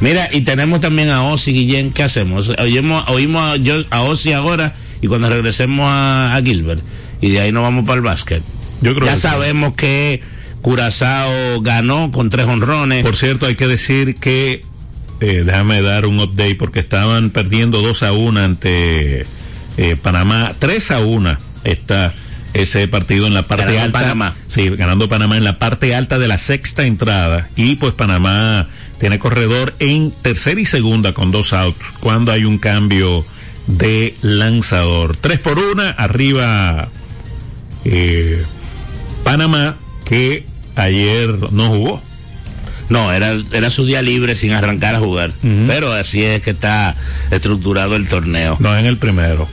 Mira, y tenemos también a Ozzy Guillén. ¿Qué hacemos? Oímos, oímos a, yo- a Ozzy ahora y cuando regresemos a, a Gilbert. Y de ahí nos vamos para el básquet. Yo creo ya que sí. sabemos que Curazao ganó con tres honrones. Por cierto, hay que decir que, eh, déjame dar un update, porque estaban perdiendo 2 a 1 ante eh, Panamá. 3 a 1 está ese partido en la parte Ganando alta. Panamá. Sí, ganando Panamá en la parte alta de la sexta entrada. Y pues Panamá tiene corredor en tercera y segunda con dos outs cuando hay un cambio de lanzador. 3 por 1, arriba eh, Panamá, que ayer no jugó. No, era, era su día libre sin arrancar a jugar. Pero así es que está estructurado el torneo. No en el primero.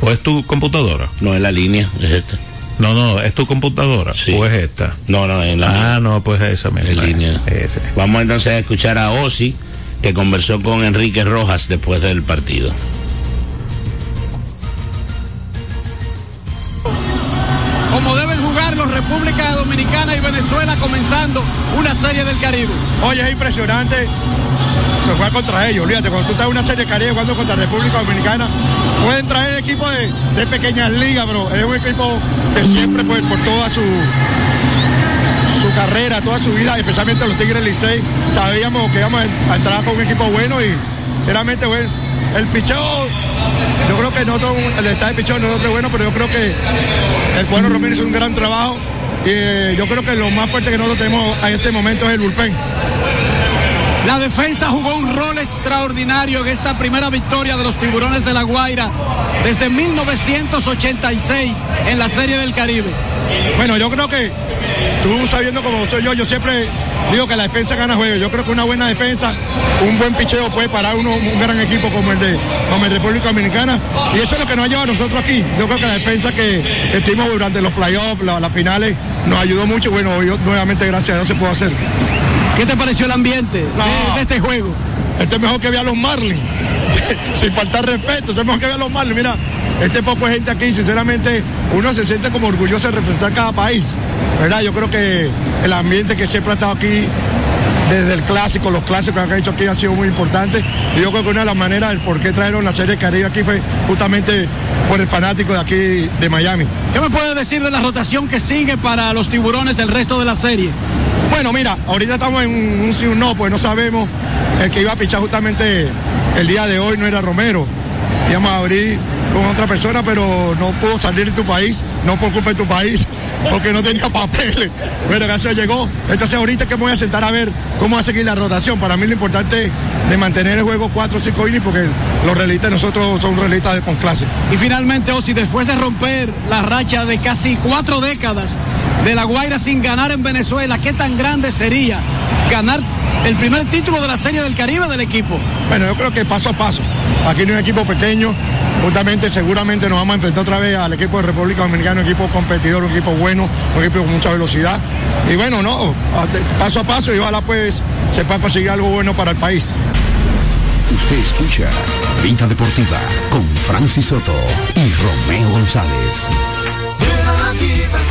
¿O es tu computadora? No es la línea, es esta. No, no, es tu computadora. Sí. ¿O es esta? No, no, en la Ah, no, pues esa misma. en línea. Ese. Vamos entonces a escuchar a Ozzy, que conversó con Enrique Rojas después del partido. República Dominicana y Venezuela comenzando una serie del Caribe. Oye, es impresionante. Se juega contra ellos, olvídate, cuando tú estás en una serie de Caribe jugando contra República Dominicana, pueden traer equipos de, pequeñas ligas, pero es un equipo que siempre, pues, por toda su su carrera, toda su vida, especialmente los Tigres Licey, sabíamos que íbamos a entrar con un equipo bueno y sinceramente, bueno, el picheo, yo creo que no todo el estado de picheo no es bueno, pero yo creo que el Pueblo Romero hizo un gran trabajo eh, yo creo que lo más fuerte que nosotros tenemos en este momento es el bullpen. La defensa jugó un rol extraordinario en esta primera victoria de los Tiburones de La Guaira desde 1986 en la serie del Caribe. Bueno, yo creo que tú sabiendo como soy yo, yo siempre digo que la defensa gana juego. Yo creo que una buena defensa, un buen picheo puede parar uno, un gran equipo como el de como República Dominicana. Y eso es lo que nos ha llevado a nosotros aquí. Yo creo que la defensa que, que tuvimos durante los playoffs, la- las finales, nos ayudó mucho. Bueno, hoy nuevamente gracias a Dios se pudo hacer. ¿Qué te pareció el ambiente de, No. de este juego? Esto es mejor que ver a los Marlins. Sin faltar respeto, esto es mejor que ver a los Marlins. Mira, este poco de gente aquí, sinceramente, uno se siente como orgulloso de representar cada país. ¿verdad? Yo creo que el ambiente que siempre ha estado aquí desde el clásico, los clásicos que han hecho aquí han sido muy importantes. Y yo creo que una de las maneras del por qué trajeron la serie Caribe aquí fue justamente por el fanático de aquí de Miami. ¿Qué me puede decir de la rotación que sigue para los tiburones del resto de la serie? Bueno, mira, ahorita estamos en un sí o un no, pues no sabemos. El que iba a pichar justamente el día de hoy no era Romero. Íbamos a abrir con otra persona, pero no pudo salir de tu país, no por culpa de tu país, porque no tenía papeles. Bueno, gracias llegó. Entonces ahorita que me voy a sentar a ver cómo va a seguir la rotación. Para mí lo importante es mantener el juego 4 o 5 innings, porque los realistas nosotros son realistas de con clase. Y finalmente, Osi, después de romper la racha de casi cuatro décadas de La Guaira sin ganar en Venezuela, ¿qué tan grande sería ganar el primer título de la Serie del Caribe del equipo? Bueno, yo creo que paso a paso. Aquí no es un equipo pequeño. Justamente, seguramente nos vamos a enfrentar otra vez al equipo de República Dominicana, un equipo competidor, un equipo bueno, un equipo con mucha velocidad. Y bueno, no, paso a paso y ojalá pues se pueda conseguir algo bueno para el país. Usted escucha Vida Deportiva con Francis Soto y Romeo González.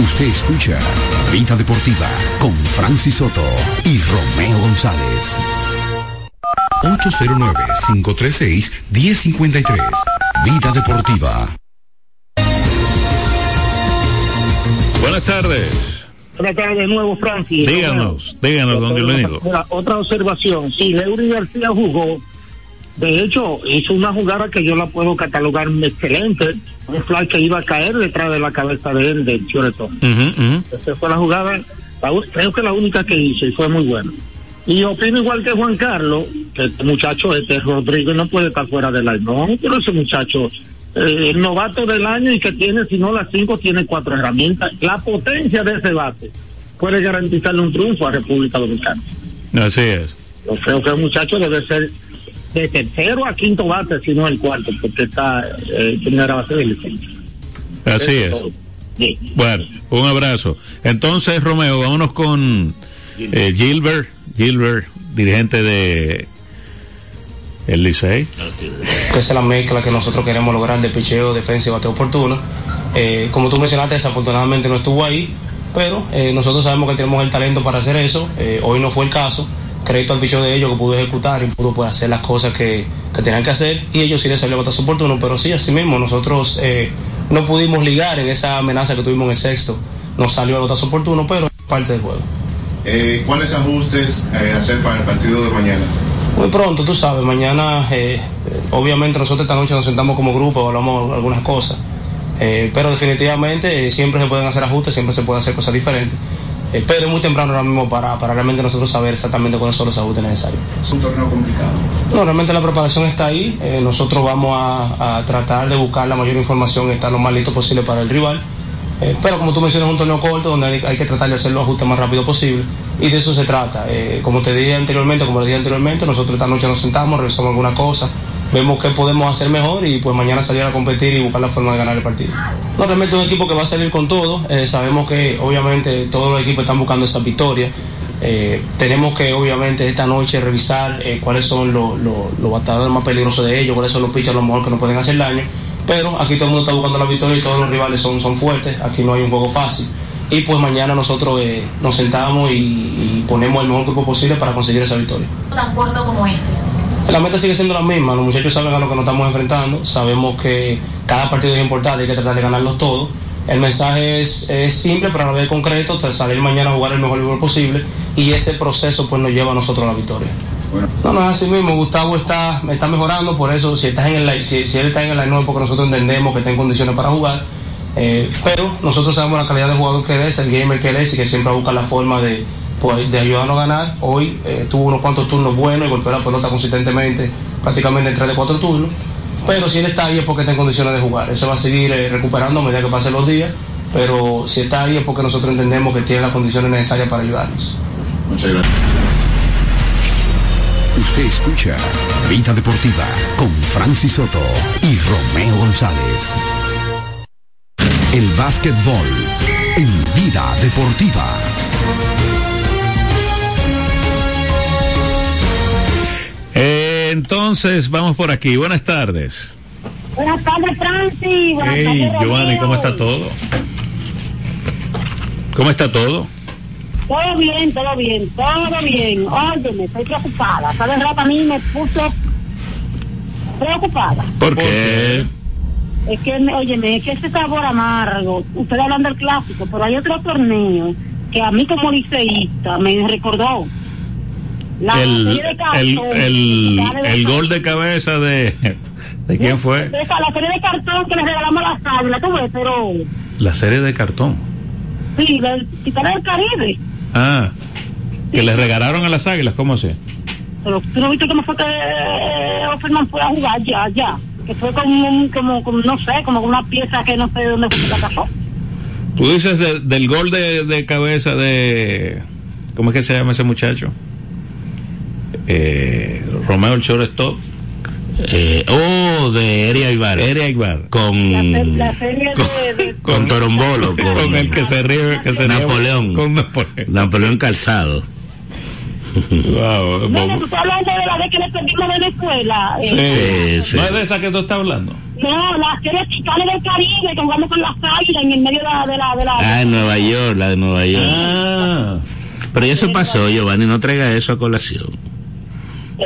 Usted escucha Vida Deportiva con Francis Soto y Romeo González. 809-536-1053. Vida Deportiva. Buenas tardes. Buenas tardes de nuevo, Francis. Díganos, díganos, don Dionisio. Mira, otra observación. Sí, Leury García jugó. De hecho, hizo una jugada que yo la puedo catalogar excelente. Un fly que iba a caer detrás de la cabeza de él, de Choretón. Esa fue la jugada, la creo que la única que hizo y fue muy buena. Y opino igual que Juan Carlos, que este muchacho, este Rodrigo, no puede estar fuera del año. No, pero ese muchacho, eh, el novato del año y que tiene, si no las cinco, tiene cuatro herramientas. La potencia de ese bate puede garantizarle un triunfo a República Dominicana. Así es. Yo creo que el muchacho debe ser de tercero a quinto bate, si no el cuarto, porque está eh, primera base de licencia. Así es. Bueno, un abrazo. Entonces, Romeo, vámonos con eh, Gilbert, Gilbert, dirigente de el Licey. esa es la mezcla que nosotros queremos lograr de picheo, defensa y bateo oportuno. Eh, como tú mencionaste, desafortunadamente no estuvo ahí, pero eh, nosotros sabemos que tenemos el talento para hacer eso. Eh, hoy no fue el caso. Crédito al picheo de ellos que pudo ejecutar y pudo pues, hacer las cosas que, que tenían que hacer y ellos sí les salió batazo oportuno, pero sí, así mismo, nosotros eh, no pudimos ligar en esa amenaza que tuvimos en el sexto. Nos salió el batazo oportuno, pero parte del juego. Eh, ¿Cuáles ajustes eh, hacer para el partido de mañana? Muy pronto, tú sabes, mañana eh, obviamente nosotros esta noche nos sentamos como grupo, hablamos algunas cosas, pero definitivamente siempre se pueden hacer ajustes, siempre se pueden hacer cosas diferentes. Eh, pero es muy temprano ahora mismo para, para realmente nosotros saber exactamente cuáles son los ajustes necesarios. Es un torneo complicado. No, realmente la preparación está ahí. Eh, nosotros vamos a, a tratar de buscar la mayor información y estar lo más listo posible para el rival. Eh, pero como tú mencionas, es un torneo corto donde hay, hay que tratar de hacer los ajustes más rápido posible y de eso se trata. Eh, como te dije anteriormente, como le dije anteriormente, nosotros esta noche nos sentamos, revisamos alguna cosa, vemos qué podemos hacer mejor y pues mañana salir a competir y buscar la forma de ganar el partido. No, realmente es un equipo que va a salir con todo. Eh, sabemos que obviamente todos los equipos están buscando esa victoria. Eh, tenemos que obviamente esta noche revisar eh, cuáles son los, los, los bateadores más peligrosos de ellos, cuáles son los pitchers a lo mejor que nos pueden hacer daño. Pero aquí todo el mundo está buscando la victoria y todos los rivales son, son fuertes. Aquí no hay un juego fácil. Y pues mañana nosotros nos sentamos y, y ponemos el mejor grupo posible para conseguir esa victoria. tan corto como este. La meta sigue siendo la misma, los muchachos saben a lo que nos estamos enfrentando, sabemos que cada partido es importante, hay que tratar de ganarlos todos. El mensaje es, es simple, pero a la vez concreto, tras salir mañana a jugar el mejor nivel posible y ese proceso pues nos lleva a nosotros a la victoria. No, no es así mismo, Gustavo está, está mejorando, por eso si, estás en el, si, si él está en el line porque nosotros entendemos que está en condiciones para jugar, eh, pero nosotros sabemos la calidad de jugador que él es, el gamer que él es y que siempre busca la forma de, pues, de ayudarnos a ganar. Hoy eh, tuvo unos cuantos turnos buenos y golpeó la pelota consistentemente, prácticamente en tres de cuatro turnos. Pero si él está ahí es porque está en condiciones de jugar. Él se va a seguir eh, recuperando a medida que pasen los días. Pero si está ahí es porque nosotros entendemos que tiene las condiciones necesarias para ayudarnos. Muchas gracias. Usted escucha Vida Deportiva con Francis Soto y Romeo González. El básquetbol en Vida Deportiva. Entonces, vamos por aquí. Buenas tardes. Buenas tardes, Francis. Buenas Hey, tardes, Giovanni. ¿cómo está todo? ¿Cómo está todo? Todo bien, todo bien, todo bien. Óyeme, estoy preocupada. ¿Sabes? Rato a mí me puso preocupada. ¿Por qué? Es que, me- óyeme, es que ese sabor amargo. Ustedes hablan del clásico, pero hay otro torneo que a mí como liceísta me recordó. El, el, el, el gol de cabeza de... ¿De quién fue? Esa, la serie de cartón que le regalamos a las águilas, tú ves, pero La serie de cartón. sí, del Titanes del Caribe. Ah, que le regalaron a las águilas, ¿cómo así? Pero tú no viste cómo fue que eh, Offerman fue a jugar ya, ya. Que fue como, un- como, como, no sé, como una pieza que no sé de dónde fue que la cazó. Tú dices de- del gol de, de cabeza de... ¿Cómo es que se llama ese muchacho? Eh, Romeo el shortstop. Eh, oh, de Eri Aibar. Eri Aibar. Con, La serie de, de- con Torombolo. Con, Con el que se ríe, que se ríe Napoleón. Con Napoleón. Napoleón Calzado. Wow, No, no, tú estás hablando de la vez que le perdimos Venezuela. Sí, eh, sí. ¿No es de esa que tú estás hablando? No, la serie Titanes del Caribe, que jugamos con las águilas en el medio de la... De la, de la Ah, en Nueva York, la de Nueva York. Ah. Pero ya eso pasó, Giovanni, no traiga eso a colación.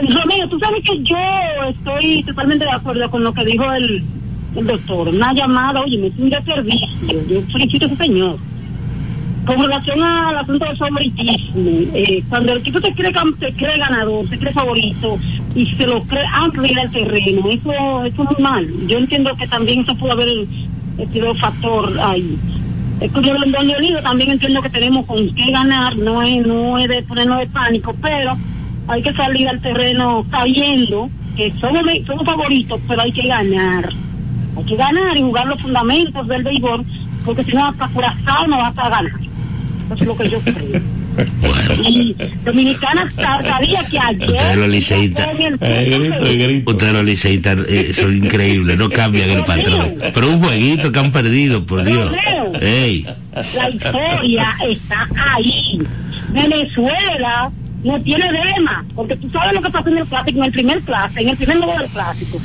Romeo, tú sabes que yo estoy totalmente de acuerdo con lo que dijo el, el doctor. Una llamada, oye, me un desservicio. Yo felicito a ese señor. Con relación al asunto del favoritismo, eh, cuando el equipo se cree, se cree ganador, se cree favorito y se lo cree de ir al terreno, eso, eso es muy mal. Yo entiendo que también eso pudo haber sido factor ahí. Es como el Don Leonido, también entiendo que tenemos con qué ganar, no es, no es de ponernos de pánico, pero hay que salir al terreno sabiendo que somos, somos favoritos, pero hay que ganar. Hay que ganar y jugar los fundamentos del béisbol, porque si no, hasta Curazao no vas a ganar. Eso es lo que yo creo. Y Dominicana sa- sabía que ayer. Ustedes los liceístas. Ustedes los liceístas eh, son increíbles, no cambian el patrón. Pero un jueguito que han perdido, por Dios. Ey. La historia está ahí. Venezuela no tiene dema, porque tú sabes lo que pasó en el clásico, en el primer clásico, en el primer juego del clásico.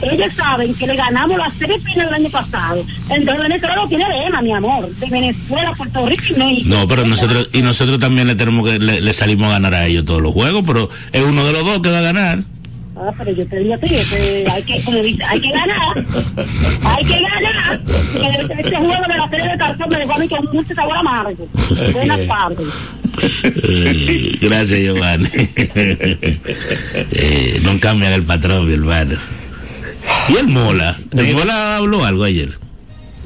Ellos saben que le ganamos la serie final del año pasado. Entonces Venezuela no tiene dema, mi amor. De Venezuela, Puerto Rico y México. No, pero nosotros y nosotros también le tenemos que le salimos a ganar a ellos todos los juegos, pero es uno de los dos que va a ganar. Ah, pero yo te digo a ti, hay que, como dice, hay que ganar. Hay que ganar. Que Este juego de la serie de cartón me dejó a mí con mucho sabor amargo. Buenas tardes. Eh, gracias, Giovanni. Eh, no cambian el patrón, mi hermano. ¿Y el Mola? ¿El Mola habló algo ayer?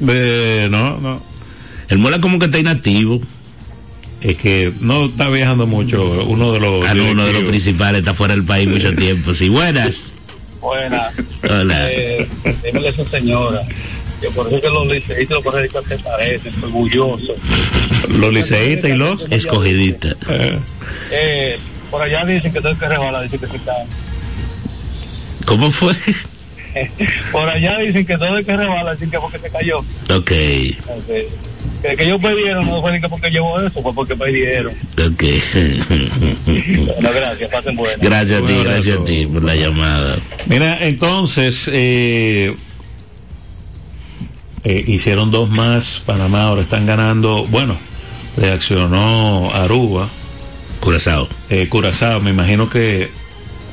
Eh, no, no. El Mola como que está inactivo. Es que no está viajando mucho. Uno de los. Ah, no, uno de los principales está fuera del país mucho tiempo. Sí, buenas. Buena. Hola. Eh, dímele a esa señora que por eso que los liceístas y los correístas se parecen, orgullosos. Los liceístas y los escogidistas. Eh, por allá dicen que todo el que rebala dice que se cae. ¿Cómo fue? Por allá dicen que todo el que rebala dice que porque se cayó. Ok, Entonces, que, que ellos perdieron no fue ni que porque llevó eso, fue porque perdieron. ok. Bueno, gracias, pasen buenas. Gracias a ti, gracias a ti por la llamada. Mira, entonces eh, eh, hicieron dos más. Panamá ahora están ganando. Bueno, reaccionó Aruba. Curazao. Eh, Curazao, me imagino que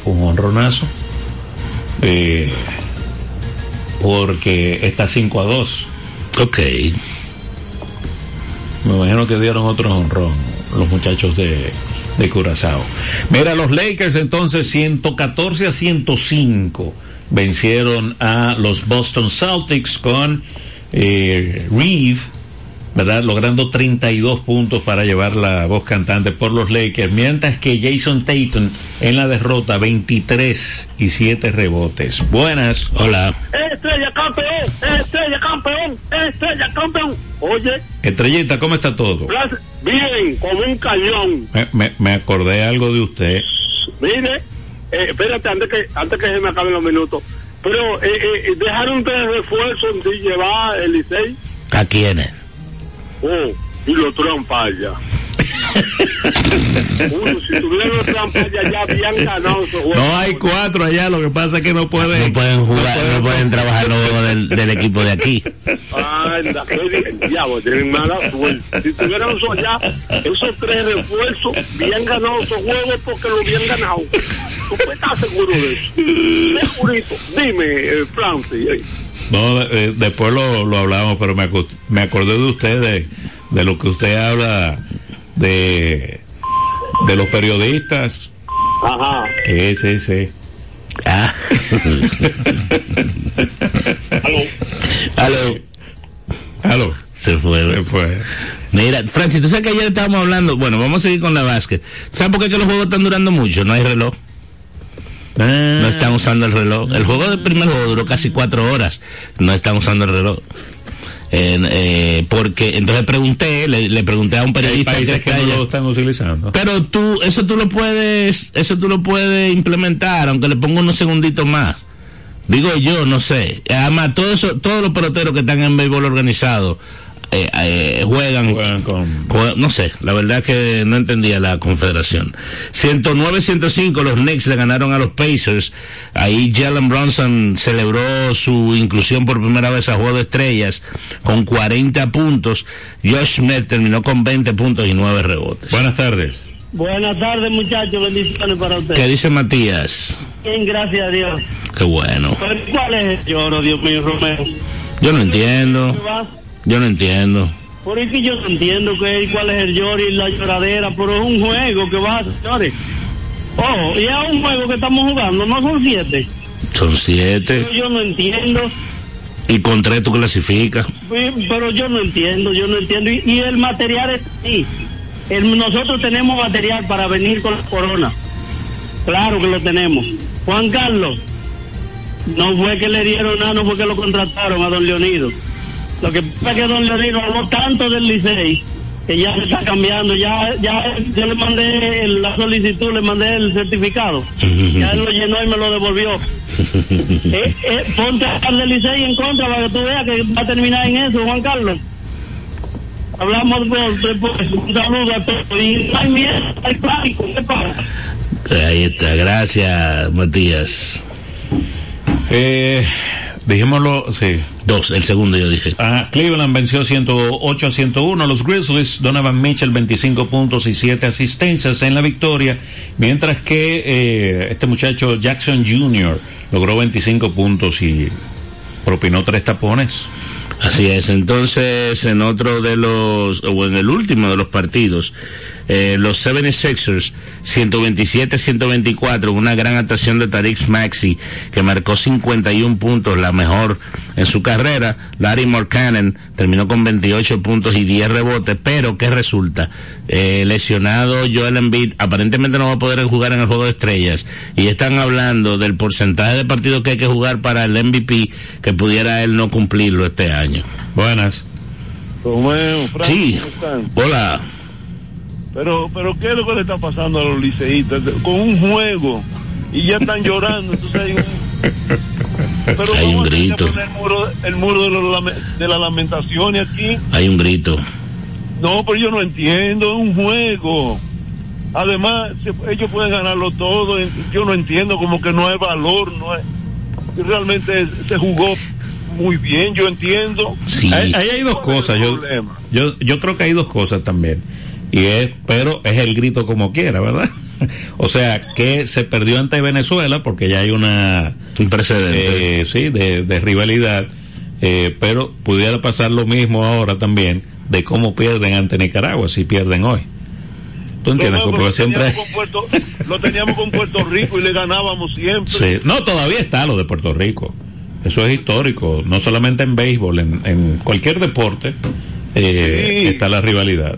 fue un honronazo. Eh, porque está 5 a 2. Ok. Me imagino que dieron otro honrón los muchachos de, de Curazao. Mira, los Lakers entonces 114 a 105 vencieron a los Boston Celtics con eh, Reeve, ¿verdad? Logrando 32 puntos para llevar la voz cantante por los Lakers, mientras que Jason Tatum en la derrota 23 y 7 rebotes. Buenas. Hola. Estrella campeón, estrella campeón, estrella campeón. Oye, Estrellita, ¿cómo está todo? bien, como un cañón. Me, me- me acordé algo de usted. Mire, eh, espérate, antes que, antes que se me acaben los minutos. Pero eh, eh, dejaron ustedes refuerzo de llevar el Licey. ¿A quiénes? Oh, y los trampas ya. Uno, si tuvieran ya, habían ganado esos juegos. No hay cuatro allá, lo que pasa es que no pueden. No pueden jugar, no pueden trabajar los juegos del, del equipo de aquí. Anda, diablo, tienen mala suerte. Si tuvieran eso allá, esos tres refuerzos, bien ganados esos juegos porque lo habían ganado. ¿Tú puedes estar seguro de eso? Segurito. Dime, eh, Francis. eh, No, eh, después lo, lo hablamos, pero me, acu- me acordé de usted, de, de lo que usted habla de, de los periodistas. Ajá. Ese, ese. Ah. Aló. Aló. Se fue. Se fue. Mira, Francis, tú sabes que ayer estábamos hablando, bueno, vamos a seguir con la básquet. ¿Sabes por qué que los juegos están durando mucho? No hay reloj. No están usando el reloj. El juego del primer juego duró casi cuatro horas. No están usando el reloj. Eh, eh, porque entonces pregunté, le, le pregunté a un Hay periodista países que está no allá. lo están utilizando. Pero tú, eso tú lo puedes, eso tú lo puedes implementar, aunque le ponga unos segunditos más. Digo yo, no sé. Además, todo eso, todos los peloteros que están en béisbol organizado eh, eh, juegan, juegan- no sé, la verdad que no entendía la confederación. 109-105 los Knicks le ganaron a los Pacers. Ahí Jalen Bronson celebró su inclusión por primera vez a Juego de Estrellas con 40 puntos. Josh Smith terminó con 20 puntos y 9 rebotes. Buenas tardes. Buenas tardes, muchachos. Bendiciones para ustedes. ¿Qué dice Matías? Bien, gracias a Dios. Qué bueno. ¿Cuál es el lloro, Dios mío, Romero? Yo no entiendo. Yo no entiendo. Por eso yo no entiendo que, cuál es el lloro y la lloradera, pero es un juego que va, señores. Oh, y es un juego que estamos jugando, no son siete. Son siete. Pero yo no entiendo, Y con tres tú clasificas. Pero yo no entiendo, yo no entiendo. Y, y el material es así. El- nosotros tenemos material para venir con la corona. Claro que lo tenemos. Juan Carlos, no fue que le dieron nada, no fue que lo contrataron a don Leonido. Lo que pasa es que don Leonido habló tanto del Licey que ya se está cambiando. Ya, ya yo le mandé la solicitud, le mandé el certificado. Ya él lo llenó y me lo devolvió. Eh, eh, ponte a hablar del Licey en contra para que tú veas que va a terminar en eso, Juan Carlos. Hablamos después. Un saludo a todos. Y no hay miedo, hay pánico. ¿Qué pasa? Ahí está. Gracias, Matías. Eh, dijémoslo, sí. Dos, el segundo yo dije. Ah, Cleveland venció 108 a 101 a los Grizzlies. Donovan Mitchell 25 puntos y 7 asistencias en la victoria. Mientras que eh, este muchacho Jackson Jr. logró 25 puntos y propinó tres tapones. Así es. Entonces, en otro de los, o en el último de los partidos, eh, los 76ers 127-124, una gran actuación de Tariq Maxi, que marcó 51 puntos, la mejor en su carrera. Larry Morcanen terminó con 28 puntos y 10 rebotes, pero ¿qué resulta? Eh, lesionado Joel Embiid, aparentemente no va a poder jugar en el juego de estrellas, y están hablando del porcentaje de partidos que hay que jugar para el MVP, que pudiera él no cumplirlo este año. Buenas. Romeo, Frank, Sí. ¿cómo están? Hola. Pero, pero ¿qué es lo que le está pasando a los liceístas? Con un juego y ya están llorando. Entonces hay un, pero Hay un ¿cómo tienen que grito. el muro, el muro de, los de la lamentación aquí. Hay un grito. No, pero yo no entiendo, es un juego. Además, ellos pueden ganarlo todo. Yo no entiendo, como que no hay valor, no hay, y realmente se jugó muy bien, yo entiendo. Ahí, ahí hay dos cosas. Yo, yo, yo creo que hay dos cosas también. Y es, pero es el grito como quiera, ¿verdad? O sea, que se perdió ante Venezuela porque ya hay una... Un precedente. eh, sí, de, de rivalidad. eh, pero pudiera pasar lo mismo ahora también de cómo pierden ante Nicaragua si pierden hoy. ¿Tú entiendes? No, no, Porque pero siempre... teníamos con Puerto- lo teníamos con Puerto Rico y le ganábamos siempre. Sí. No, todavía está lo de Puerto Rico. Eso es histórico, no solamente en béisbol, en, en cualquier deporte eh, Sí. está la rivalidad.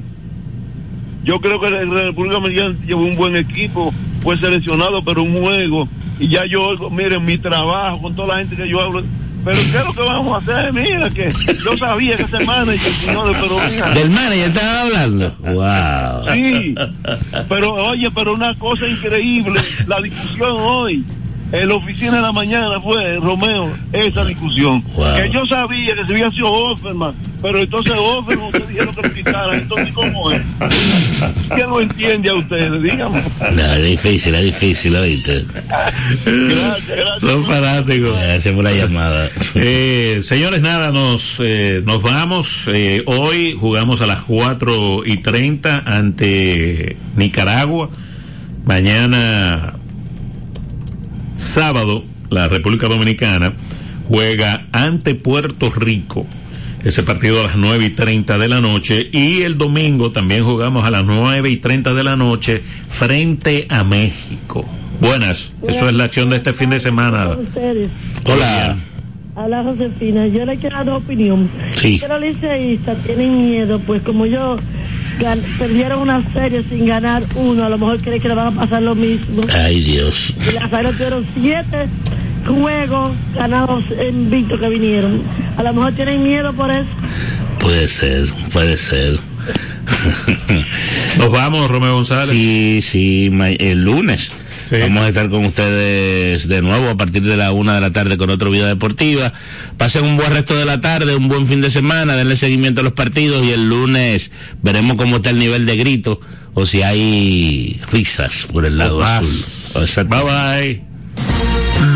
Yo creo que la República Dominicana llevó un buen equipo, fue seleccionado, pero un juego. Y ya yo miren, mi trabajo con toda la gente que yo hablo. Pero ¿qué es lo que vamos a hacer? Mira, que yo sabía que ese manager, señores, pero mira. Del manager estaba hablando. Wow. Sí, pero oye, pero una cosa increíble, la discusión hoy, en la oficina de la mañana fue, Romeo, esa discusión. Wow. Que yo sabía que se había sido Offerman, pero entonces Offerman, ustedes dijeron que lo quitaran, entonces ¿cómo es? ¿Quién lo entiende a ustedes? Dígame. No, es difícil, es difícil, ¿oíste? Gracias, gracias. Son fanáticos. Gracias por la llamada. Eh, señores, nada, nos, eh, nos vamos. Eh, hoy jugamos a las 4 y 30 ante Nicaragua. Mañana, sábado, la República Dominicana juega ante Puerto Rico. Ese partido a las 9 y 30 de la noche. Y el domingo también jugamos a las 9 y 30 de la noche frente a México. Buenas, eso es la acción de este fin de semana. Hola. Hola Josefina, yo le quiero dar una opinión. Sí. Los liceístas tienen miedo, pues como yo gan- perdieron una serie sin ganar uno, a lo mejor creen que le van a pasar lo mismo. Ay, Dios. Y las tuvieron siete juegos ganados en Victo que vinieron. A lo mejor tienen miedo por eso. Puede ser, puede ser. Nos vamos, Romeo González. Sí, sí, el lunes. Vamos a estar con ustedes de nuevo a partir de la una de la tarde con otro video deportiva. Pasen un buen resto de la tarde, un buen fin de semana, denle seguimiento a los partidos y el lunes veremos cómo está el nivel de grito o si hay risas por el lado azul. Bye bye.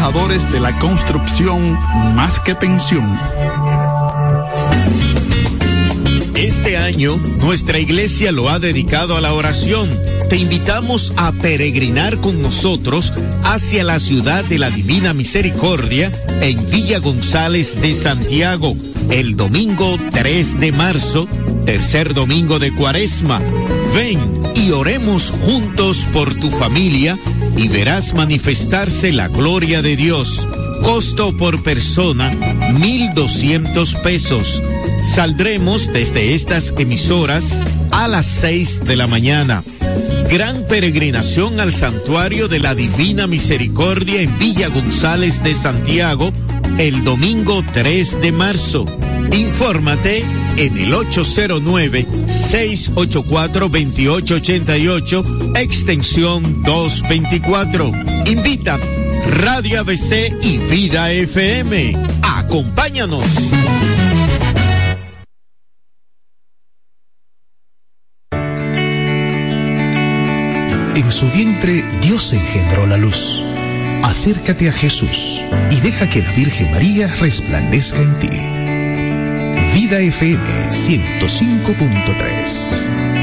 promotores de la construcción más que pensión. Este año, nuestra iglesia lo ha dedicado a la oración. Te invitamos a peregrinar con nosotros hacia la ciudad de la Divina Misericordia en Villa González de Santiago, el domingo 3 de marzo, tercer domingo de Cuaresma. Ven y oremos juntos por tu familia y verás manifestarse la gloria de Dios. Costo por persona, 1,200 pesos. Saldremos desde estas emisoras a las 6 de la mañana. Gran peregrinación al santuario de la Divina Misericordia en Villa González de Santiago el domingo 3 de marzo. Infórmate en el 809-684-2888, extensión 224. Invita Radio ABC y Vida FM. Acompáñanos. En su vientre Dios engendró la luz. Acércate a Jesús y deja que la Virgen María resplandezca en ti. Vida FM 105.3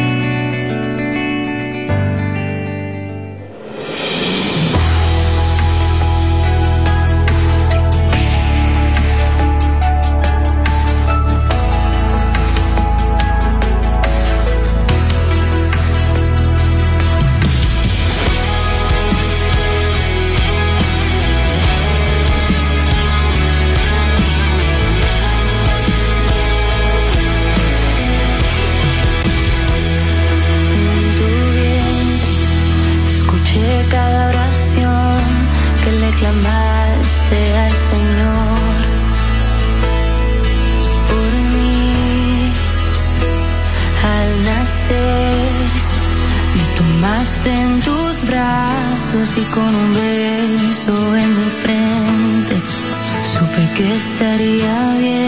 que estaría bien.